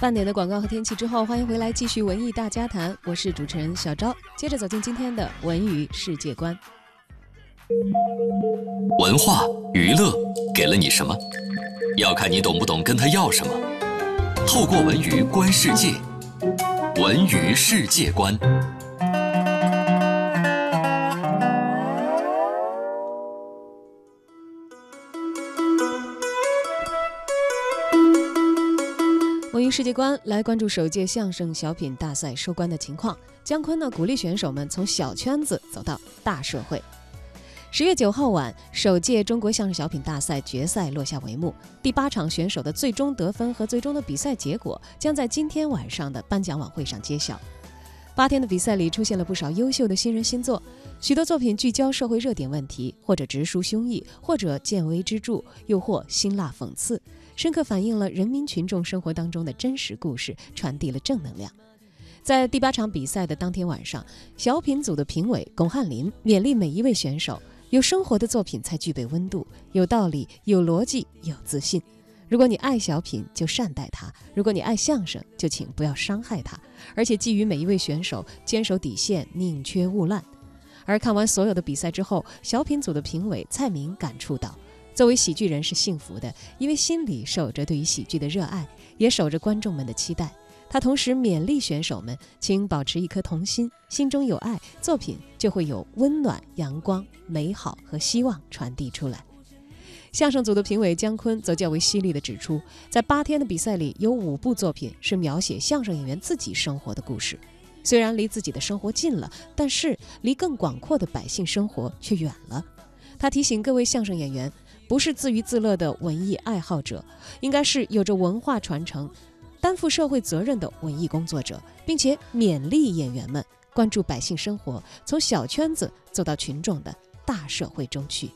半点的广告和天气之后，欢迎回来继续文艺大家谈，我是主持人小昭。接着走进今天的文娱世界观。文化娱乐给了你什么？要看你懂不懂跟他要什么。透过文娱观世界，文娱世界观。世界观来关注首届相声小品大赛收官的情况。姜昆呢鼓励选手们从小圈子走到大社会。十月九号晚，首届中国相声小品大赛决赛落下帷幕，第八场选手的最终得分和最终的比赛结果将在今天晚上的颁奖晚会上揭晓。八天的比赛里出现了不少优秀的新人新作，许多作品聚焦社会热点问题，或者直抒胸臆，或者见微知著，又或辛辣讽刺。深刻反映了人民群众生活当中的真实故事，传递了正能量。在第八场比赛的当天晚上，小品组的评委巩汉林勉励每一位选手：有生活的作品才具备温度，有道理、有逻辑、有自信。如果你爱小品，就善待它；如果你爱相声，就请不要伤害它。而且寄予每一位选手坚守底线，宁缺毋滥。而看完所有的比赛之后，小品组的评委蔡明感触到。作为喜剧人是幸福的，因为心里守着对于喜剧的热爱，也守着观众们的期待。他同时勉励选手们，请保持一颗童心，心中有爱，作品就会有温暖、阳光、美好和希望传递出来。相声组的评委姜昆则较为犀利地指出，在八天的比赛里，有五部作品是描写相声演员自己生活的故事。虽然离自己的生活近了，但是离更广阔的百姓生活却远了。他提醒各位相声演员。不是自娱自乐的文艺爱好者，应该是有着文化传承、担负社会责任的文艺工作者，并且勉励演员们关注百姓生活，从小圈子走到群众的大社会中去。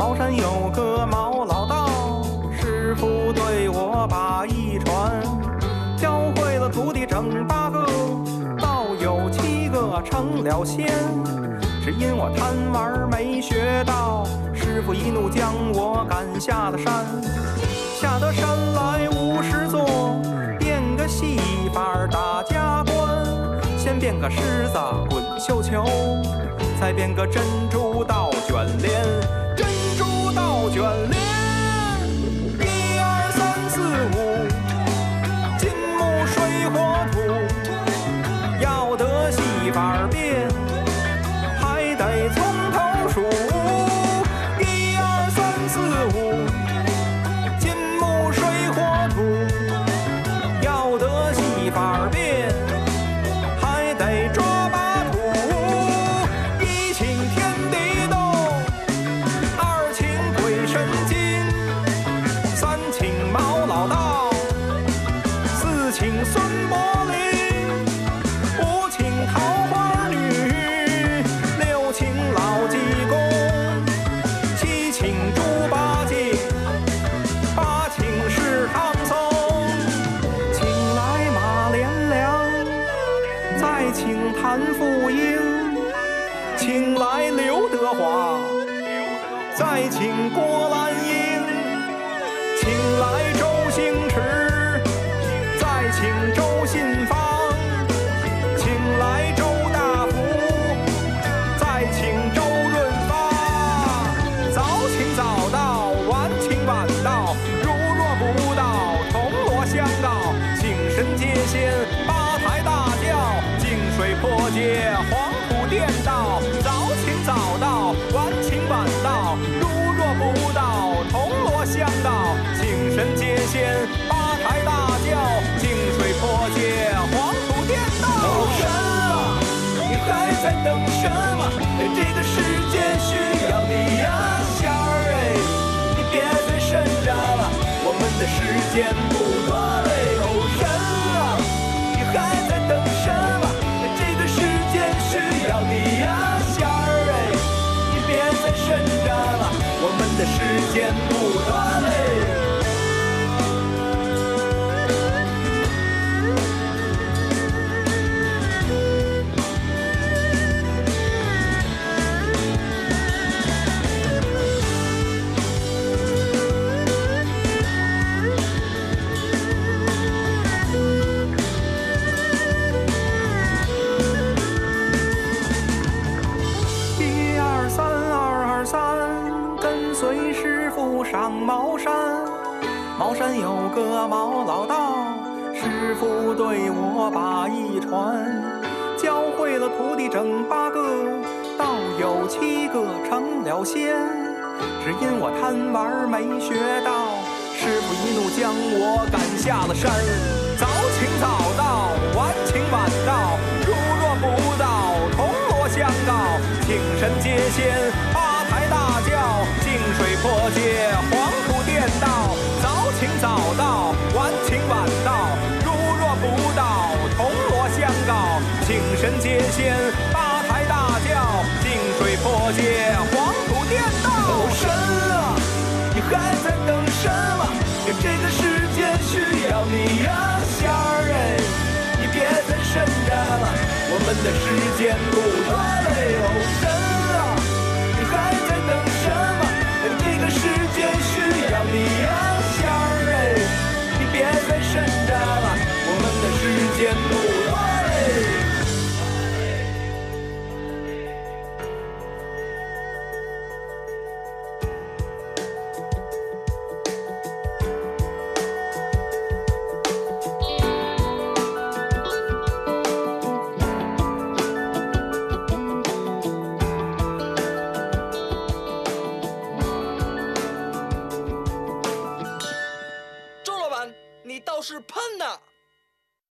茅山有个毛老道，师傅对我把一传，教会了徒弟整八个，道有七个成了仙。只因我贪玩没学到，师傅一怒将我赶下了山。下得山来无事做，变个戏法打家官。先变个狮子滚绣球，再变个珍珠倒卷帘。卷帘，一二三四五，金木水火土，要得戏法变，还得从头数。再请谭富英请来刘德华再请郭兰英请来周星驰再请周信芳请来周大福再请周润发早请早到晚请晚到如若不到铜锣相告请神接仙。在等什么？这个世界需要你呀，仙儿哎，你别再挣扎了，我们的时间不多了。人啊，你还在等什么？这个世界需要你呀，仙儿哎，你别再挣扎了，我们的时间不。师傅上茅山。茅山有个毛老道，师傅对我把一传，教会了徒弟整八个，道有七个成了仙。只因我贪玩没学到，师傅一怒将我赶下了山。早请早到，晚请晚到，如若不到，铜锣相告，请神接仙，水破街，黄土颠倒。神啊，你还在等什么？这个世界需要你呀，仙儿哎，你别再神着了，我们的时间不多了。哦，神周老板，你倒是喷呐！